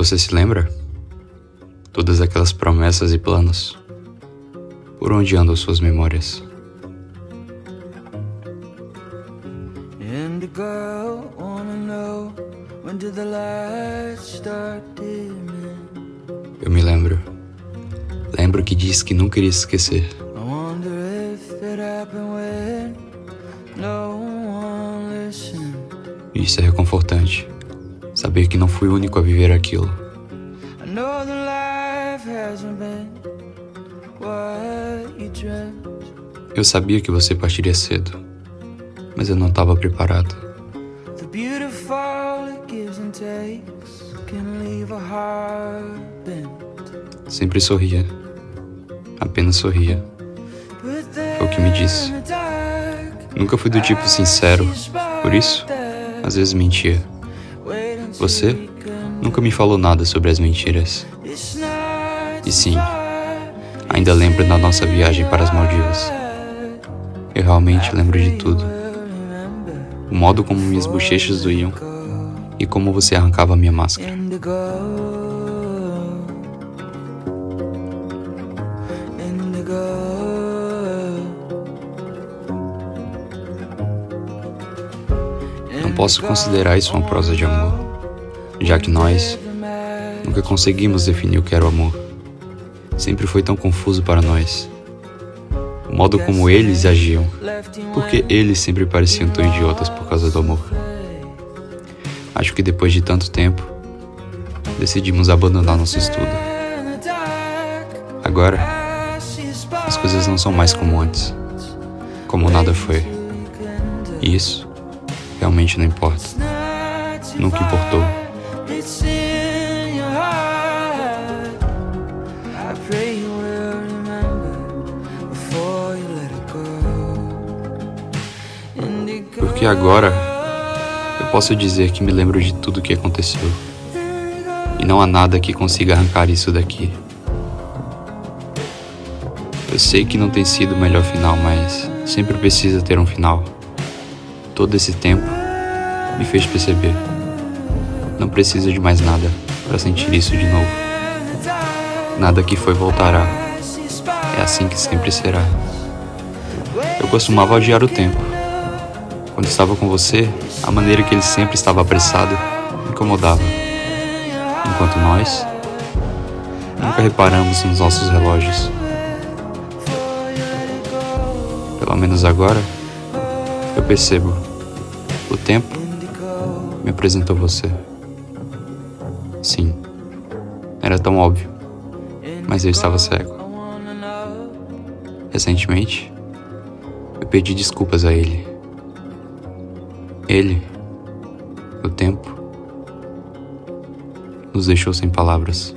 Você se lembra? Todas aquelas promessas e planos. Por onde andam suas memórias? Eu me lembro. Lembro que disse que nunca iria esquecer. Isso é reconfortante. Saber que não fui o único a viver aquilo. Eu sabia que você partiria cedo, mas eu não estava preparado. Sempre sorria, apenas sorria. Foi o que me disse. Nunca fui do tipo sincero, por isso, às vezes mentia. Você nunca me falou nada sobre as mentiras. E sim, ainda lembro da nossa viagem para as Maldivas. Eu realmente lembro de tudo. O modo como minhas bochechas doíam e como você arrancava minha máscara. Não posso considerar isso uma prosa de amor, já que nós nunca conseguimos definir o que era o amor. Sempre foi tão confuso para nós. O modo como eles agiam, porque eles sempre pareciam tão idiotas por causa do amor. Acho que depois de tanto tempo, decidimos abandonar nosso estudo. Agora, as coisas não são mais como antes, como nada foi. E isso realmente não importa. Nunca importou. Porque agora eu posso dizer que me lembro de tudo o que aconteceu. E não há nada que consiga arrancar isso daqui. Eu sei que não tem sido o melhor final, mas sempre precisa ter um final todo esse tempo me fez perceber. Não precisa de mais nada para sentir isso de novo. Nada que foi voltará. É assim que sempre será. Eu costumava odiar o tempo. Quando estava com você, a maneira que ele sempre estava apressado me incomodava. Enquanto nós nunca reparamos nos nossos relógios. Pelo menos agora eu percebo o tempo me apresentou você. Sim, era tão óbvio, mas eu estava cego. Recentemente, eu pedi desculpas a ele. Ele, o tempo, nos deixou sem palavras.